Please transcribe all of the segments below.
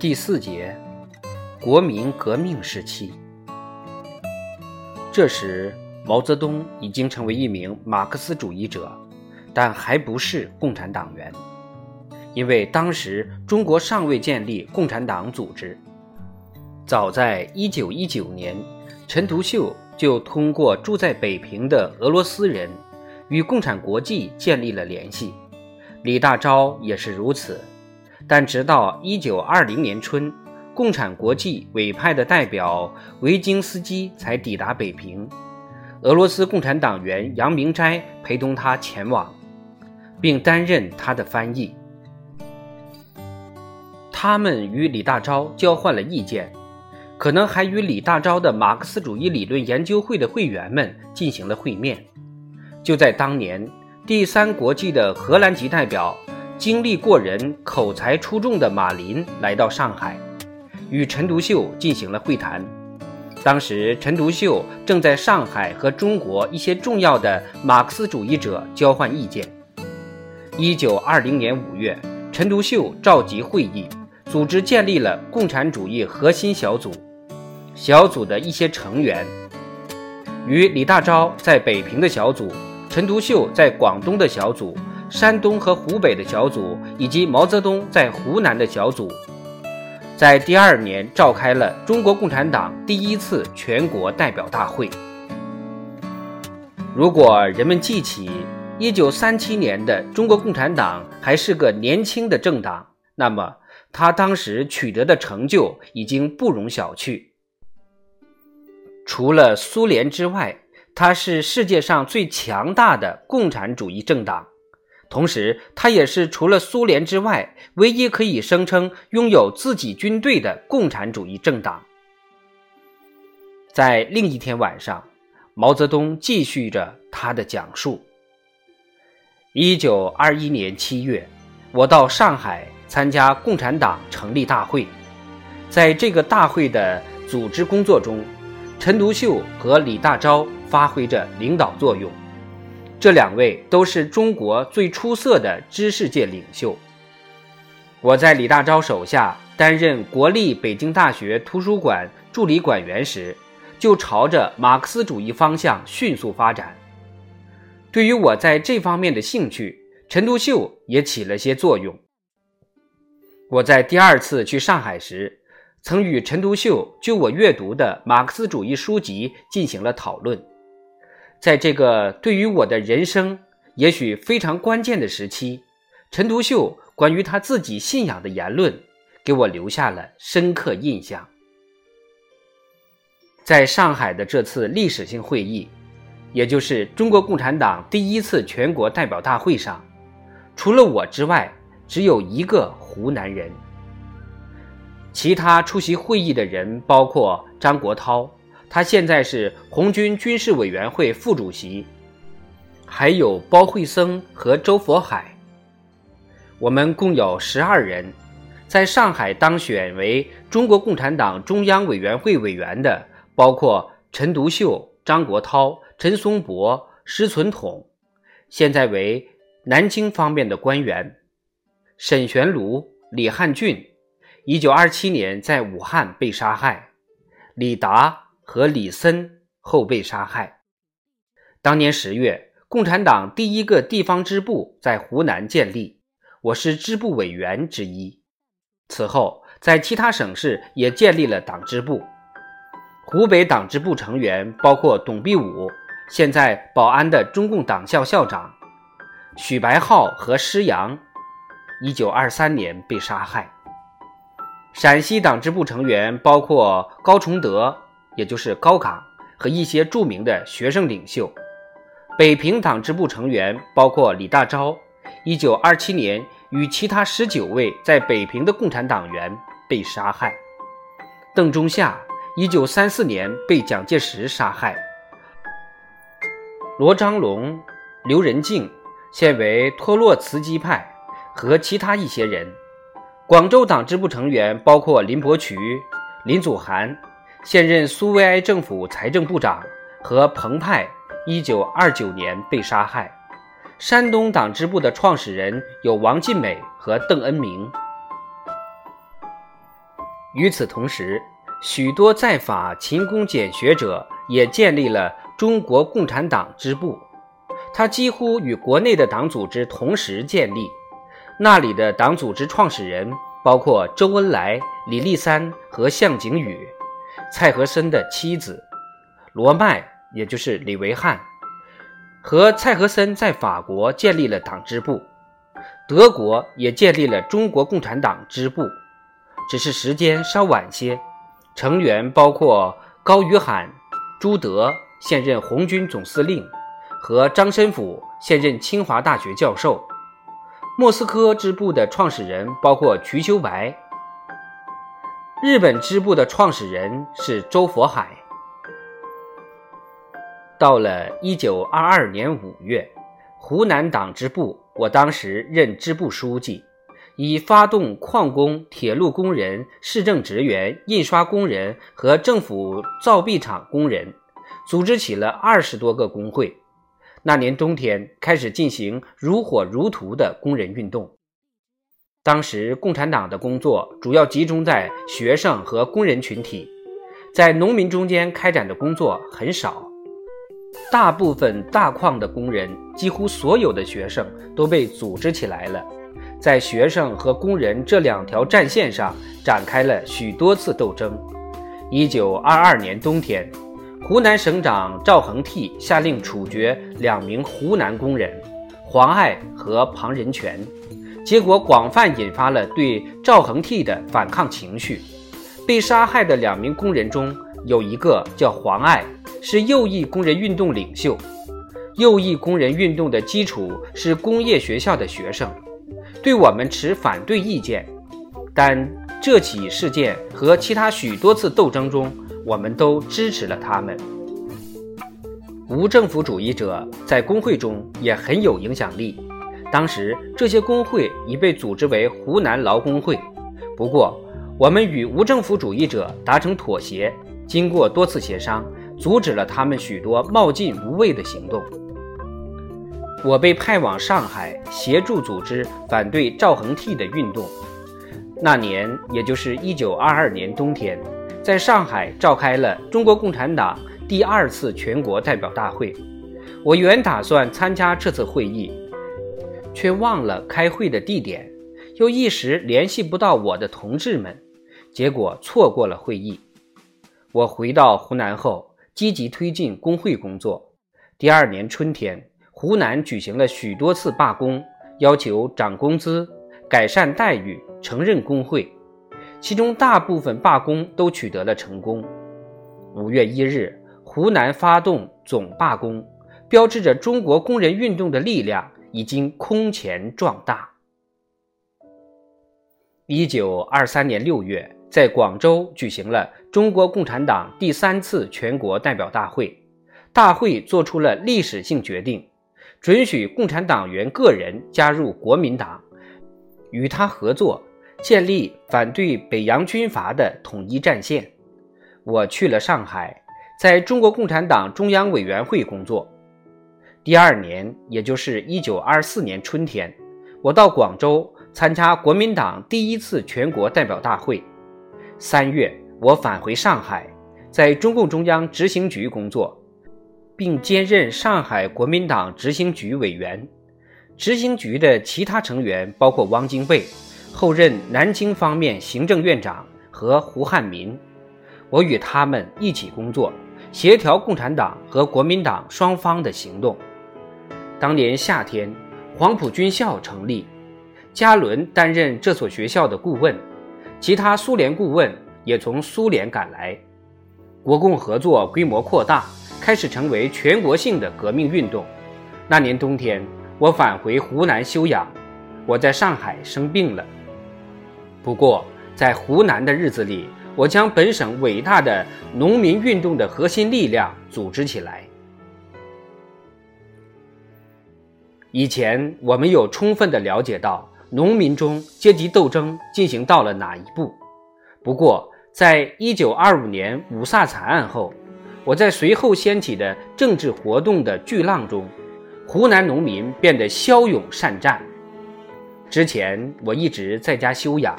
第四节，国民革命时期。这时，毛泽东已经成为一名马克思主义者，但还不是共产党员，因为当时中国尚未建立共产党组织。早在1919年，陈独秀就通过住在北平的俄罗斯人，与共产国际建立了联系。李大钊也是如此。但直到一九二零年春，共产国际委派的代表维京斯基才抵达北平，俄罗斯共产党员杨明斋陪同他前往，并担任他的翻译。他们与李大钊交换了意见，可能还与李大钊的马克思主义理论研究会的会员们进行了会面。就在当年，第三国际的荷兰籍代表。经历过人、口才出众的马林来到上海，与陈独秀进行了会谈。当时，陈独秀正在上海和中国一些重要的马克思主义者交换意见。一九二零年五月，陈独秀召集会议，组织建立了共产主义核心小组。小组的一些成员与李大钊在北平的小组，陈独秀在广东的小组。山东和湖北的小组，以及毛泽东在湖南的小组，在第二年召开了中国共产党第一次全国代表大会。如果人们记起1937年的中国共产党还是个年轻的政党，那么他当时取得的成就已经不容小觑。除了苏联之外，它是世界上最强大的共产主义政党。同时，它也是除了苏联之外唯一可以声称拥有自己军队的共产主义政党。在另一天晚上，毛泽东继续着他的讲述。一九二一年七月，我到上海参加共产党成立大会，在这个大会的组织工作中，陈独秀和李大钊发挥着领导作用。这两位都是中国最出色的知识界领袖。我在李大钊手下担任国立北京大学图书馆助理馆员时，就朝着马克思主义方向迅速发展。对于我在这方面的兴趣，陈独秀也起了些作用。我在第二次去上海时，曾与陈独秀就我阅读的马克思主义书籍进行了讨论。在这个对于我的人生也许非常关键的时期，陈独秀关于他自己信仰的言论，给我留下了深刻印象。在上海的这次历史性会议，也就是中国共产党第一次全国代表大会上，除了我之外，只有一个湖南人。其他出席会议的人包括张国焘。他现在是红军军事委员会副主席，还有包惠僧和周佛海。我们共有十二人，在上海当选为中国共产党中央委员会委员的，包括陈独秀、张国焘、陈松柏、施存统，现在为南京方面的官员。沈玄庐、李汉俊，一九二七年在武汉被杀害。李达。和李森后被杀害。当年十月，共产党第一个地方支部在湖南建立，我是支部委员之一。此后，在其他省市也建立了党支部。湖北党支部成员包括董必武，现在保安的中共党校校长；许白浩和施洋，一九二三年被杀害。陕西党支部成员包括高崇德。也就是高岗和一些著名的学生领袖，北平党支部成员包括李大钊，一九二七年与其他十九位在北平的共产党员被杀害。邓中夏，一九三四年被蒋介石杀害。罗章龙、刘仁静，现为托洛茨基派和其他一些人。广州党支部成员包括林伯渠、林祖涵。现任苏维埃政府财政部长和彭湃，一九二九年被杀害。山东党支部的创始人有王尽美和邓恩铭。与此同时，许多在法勤工俭学者也建立了中国共产党支部，它几乎与国内的党组织同时建立。那里的党组织创始人包括周恩来、李立三和向景宇，蔡和森的妻子罗麦，也就是李维汉，和蔡和森在法国建立了党支部，德国也建立了中国共产党支部。只是时间稍晚些，成员包括高于罕、朱德（现任红军总司令）和张申府（现任清华大学教授）。莫斯科支部的创始人包括瞿秋白。日本支部的创始人是周佛海。到了一九二二年五月，湖南党支部，我当时任支部书记。以发动矿工、铁路工人、市政职员、印刷工人和政府造币厂工人，组织起了二十多个工会。那年冬天开始进行如火如荼的工人运动。当时共产党的工作主要集中在学生和工人群体，在农民中间开展的工作很少。大部分大矿的工人，几乎所有的学生都被组织起来了。在学生和工人这两条战线上展开了许多次斗争。一九二二年冬天，湖南省长赵恒惕下令处决两名湖南工人黄爱和庞仁全，结果广泛引发了对赵恒惕的反抗情绪。被杀害的两名工人中有一个叫黄爱，是右翼工人运动领袖。右翼工人运动的基础是工业学校的学生。对我们持反对意见，但这起事件和其他许多次斗争中，我们都支持了他们。无政府主义者在工会中也很有影响力。当时这些工会已被组织为湖南劳工会。不过，我们与无政府主义者达成妥协，经过多次协商，阻止了他们许多冒进无畏的行动。我被派往上海协助组织反对赵恒惕的运动。那年，也就是一九二二年冬天，在上海召开了中国共产党第二次全国代表大会。我原打算参加这次会议，却忘了开会的地点，又一时联系不到我的同志们，结果错过了会议。我回到湖南后，积极推进工会工作。第二年春天。湖南举行了许多次罢工，要求涨工资、改善待遇、承认工会，其中大部分罢工都取得了成功。五月一日，湖南发动总罢工，标志着中国工人运动的力量已经空前壮大。一九二三年六月，在广州举行了中国共产党第三次全国代表大会，大会作出了历史性决定。准许共产党员个人加入国民党，与他合作，建立反对北洋军阀的统一战线。我去了上海，在中国共产党中央委员会工作。第二年，也就是一九二四年春天，我到广州参加国民党第一次全国代表大会。三月，我返回上海，在中共中央执行局工作。并兼任上海国民党执行局委员。执行局的其他成员包括汪精卫，后任南京方面行政院长和胡汉民。我与他们一起工作，协调共产党和国民党双方的行动。当年夏天，黄埔军校成立，加伦担任这所学校的顾问，其他苏联顾问也从苏联赶来，国共合作规模扩大。开始成为全国性的革命运动。那年冬天，我返回湖南休养。我在上海生病了。不过，在湖南的日子里，我将本省伟大的农民运动的核心力量组织起来。以前我们有充分的了解到农民中阶级斗争进行到了哪一步。不过，在一九二五年五卅惨案后。我在随后掀起的政治活动的巨浪中，湖南农民变得骁勇善战。之前我一直在家休养，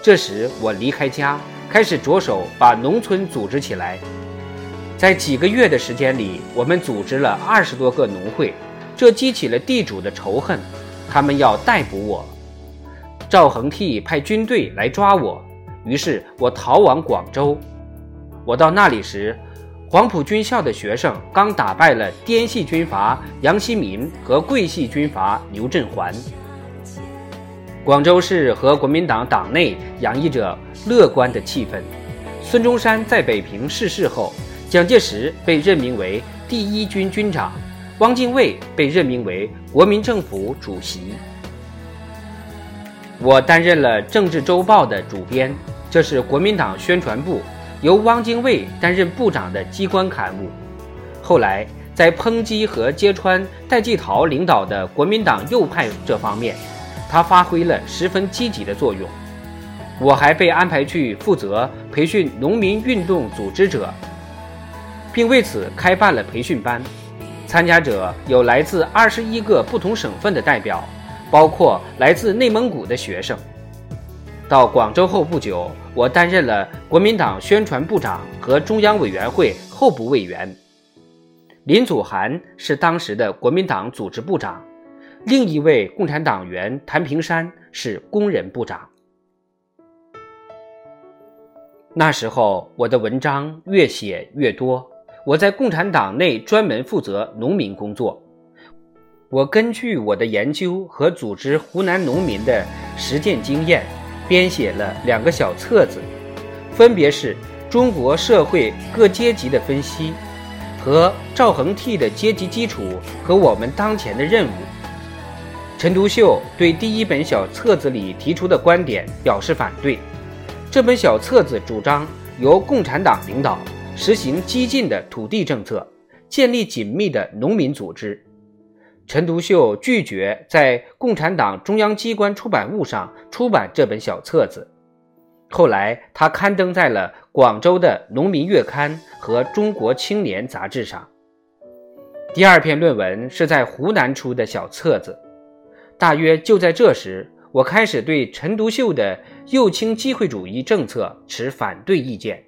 这时我离开家，开始着手把农村组织起来。在几个月的时间里，我们组织了二十多个农会，这激起了地主的仇恨，他们要逮捕我。赵恒惕派军队来抓我，于是我逃往广州。我到那里时，黄埔军校的学生刚打败了滇系军阀杨希民和桂系军阀牛振环。广州市和国民党党内洋溢着乐观的气氛。孙中山在北平逝世后，蒋介石被任命为第一军军长，汪精卫被任命为国民政府主席。我担任了《政治周报》的主编，这是国民党宣传部。由汪精卫担任部长的机关刊物，后来在抨击和揭穿戴季陶领导的国民党右派这方面，他发挥了十分积极的作用。我还被安排去负责培训农民运动组织者，并为此开办了培训班，参加者有来自二十一个不同省份的代表，包括来自内蒙古的学生。到广州后不久，我担任了国民党宣传部长和中央委员会候补委员。林祖涵是当时的国民党组织部长，另一位共产党员谭平山是工人部长。那时候，我的文章越写越多。我在共产党内专门负责农民工作。我根据我的研究和组织湖南农民的实践经验。编写了两个小册子，分别是中国社会各阶级的分析和赵恒惕的阶级基础和我们当前的任务。陈独秀对第一本小册子里提出的观点表示反对。这本小册子主张由共产党领导，实行激进的土地政策，建立紧密的农民组织。陈独秀拒绝在共产党中央机关出版物上出版这本小册子，后来他刊登在了广州的《农民月刊》和《中国青年》杂志上。第二篇论文是在湖南出的小册子，大约就在这时，我开始对陈独秀的右倾机会主义政策持反对意见，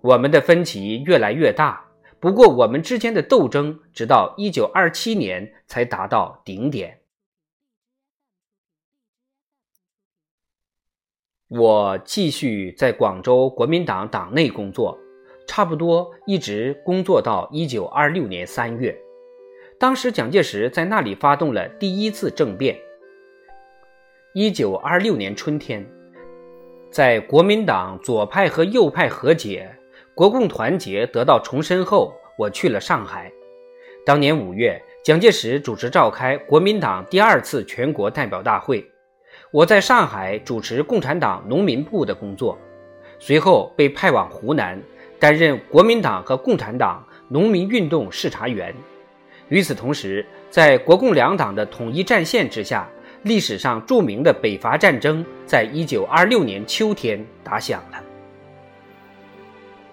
我们的分歧越来越大。不过，我们之间的斗争直到一九二七年才达到顶点。我继续在广州国民党党内工作，差不多一直工作到一九二六年三月。当时蒋介石在那里发动了第一次政变。一九二六年春天，在国民党左派和右派和解。国共团结得到重申后，我去了上海。当年五月，蒋介石主持召开国民党第二次全国代表大会，我在上海主持共产党农民部的工作，随后被派往湖南，担任国民党和共产党农民运动视察员。与此同时，在国共两党的统一战线之下，历史上著名的北伐战争在一九二六年秋天打响了。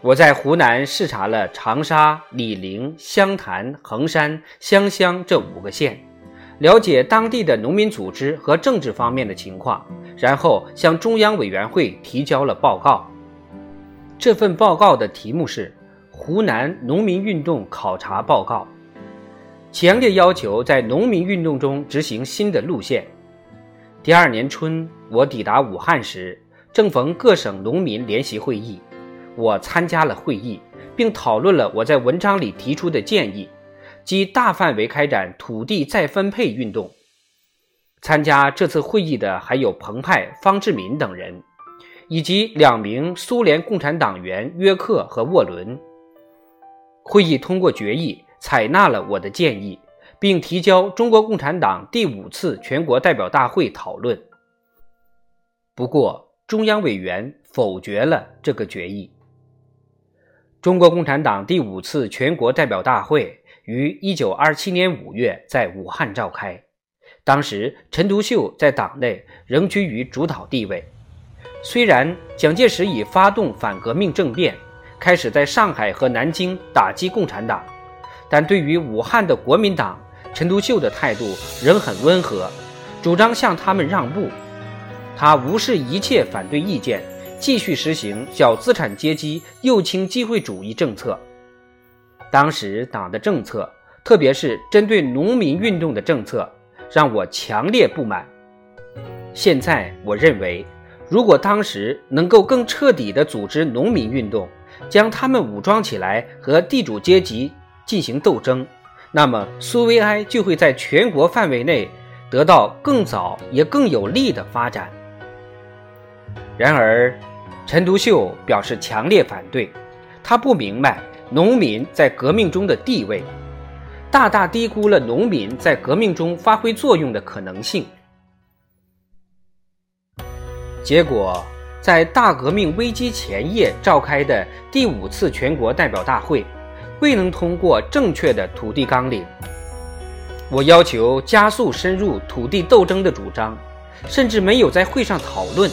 我在湖南视察了长沙、醴陵、湘潭、衡山、湘乡这五个县，了解当地的农民组织和政治方面的情况，然后向中央委员会提交了报告。这份报告的题目是《湖南农民运动考察报告》，强烈要求在农民运动中执行新的路线。第二年春，我抵达武汉时，正逢各省农民联席会议。我参加了会议，并讨论了我在文章里提出的建议，即大范围开展土地再分配运动。参加这次会议的还有彭湃、方志敏等人，以及两名苏联共产党员约克和沃伦。会议通过决议，采纳了我的建议，并提交中国共产党第五次全国代表大会讨论。不过，中央委员否决了这个决议。中国共产党第五次全国代表大会于一九二七年五月在武汉召开。当时，陈独秀在党内仍居于主导地位。虽然蒋介石已发动反革命政变，开始在上海和南京打击共产党，但对于武汉的国民党，陈独秀的态度仍很温和，主张向他们让步。他无视一切反对意见。继续实行小资产阶级右倾机会主义政策。当时党的政策，特别是针对农民运动的政策，让我强烈不满。现在我认为，如果当时能够更彻底地组织农民运动，将他们武装起来和地主阶级进行斗争，那么苏维埃就会在全国范围内得到更早也更有利的发展。然而，陈独秀表示强烈反对，他不明白。农民在革命中的地位，大大低估了农民在革命中发挥作用的可能性。结果，在大革命危机前夜召开的第五次全国代表大会，未能通过正确的土地纲领。我要求加速深入土地斗争的主张，甚至没有在会上讨论。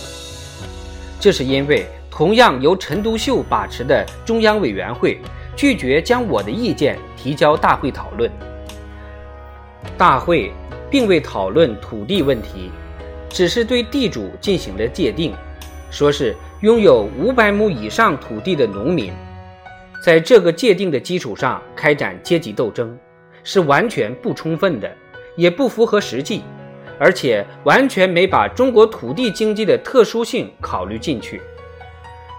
这是因为，同样由陈独秀把持的中央委员会。拒绝将我的意见提交大会讨论。大会并未讨论土地问题，只是对地主进行了界定，说是拥有五百亩以上土地的农民，在这个界定的基础上开展阶级斗争，是完全不充分的，也不符合实际，而且完全没把中国土地经济的特殊性考虑进去。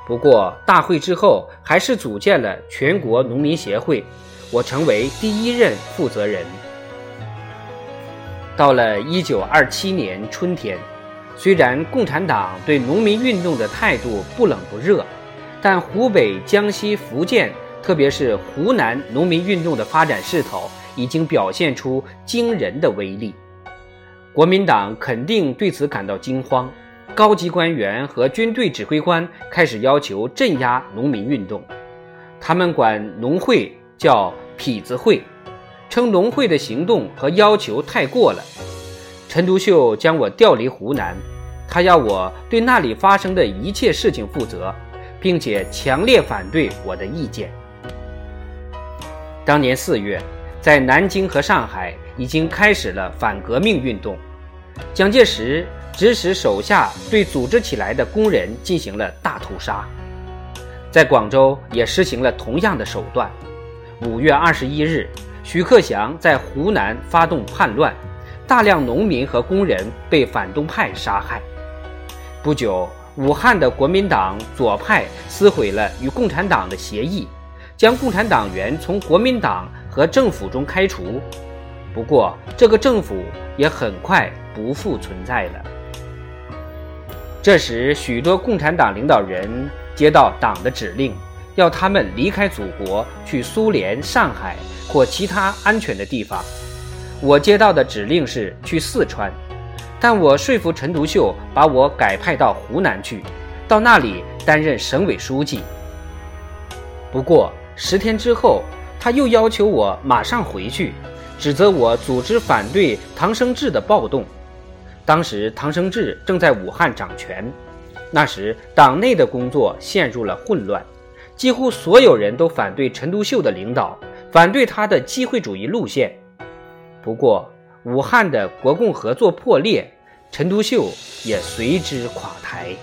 不过，大会之后还是组建了全国农民协会，我成为第一任负责人。到了一九二七年春天，虽然共产党对农民运动的态度不冷不热，但湖北、江西、福建，特别是湖南农民运动的发展势头已经表现出惊人的威力。国民党肯定对此感到惊慌。高级官员和军队指挥官开始要求镇压农民运动，他们管农会叫“痞子会”，称农会的行动和要求太过了。陈独秀将我调离湖南，他要我对那里发生的一切事情负责，并且强烈反对我的意见。当年四月，在南京和上海已经开始了反革命运动，蒋介石。指使手下对组织起来的工人进行了大屠杀，在广州也实行了同样的手段。五月二十一日，徐克祥在湖南发动叛乱，大量农民和工人被反动派杀害。不久，武汉的国民党左派撕毁了与共产党的协议，将共产党员从国民党和政府中开除。不过，这个政府也很快不复存在了。这时，许多共产党领导人接到党的指令，要他们离开祖国，去苏联、上海或其他安全的地方。我接到的指令是去四川，但我说服陈独秀把我改派到湖南去，到那里担任省委书记。不过十天之后，他又要求我马上回去，指责我组织反对唐生智的暴动。当时唐生智正在武汉掌权，那时党内的工作陷入了混乱，几乎所有人都反对陈独秀的领导，反对他的机会主义路线。不过，武汉的国共合作破裂，陈独秀也随之垮台。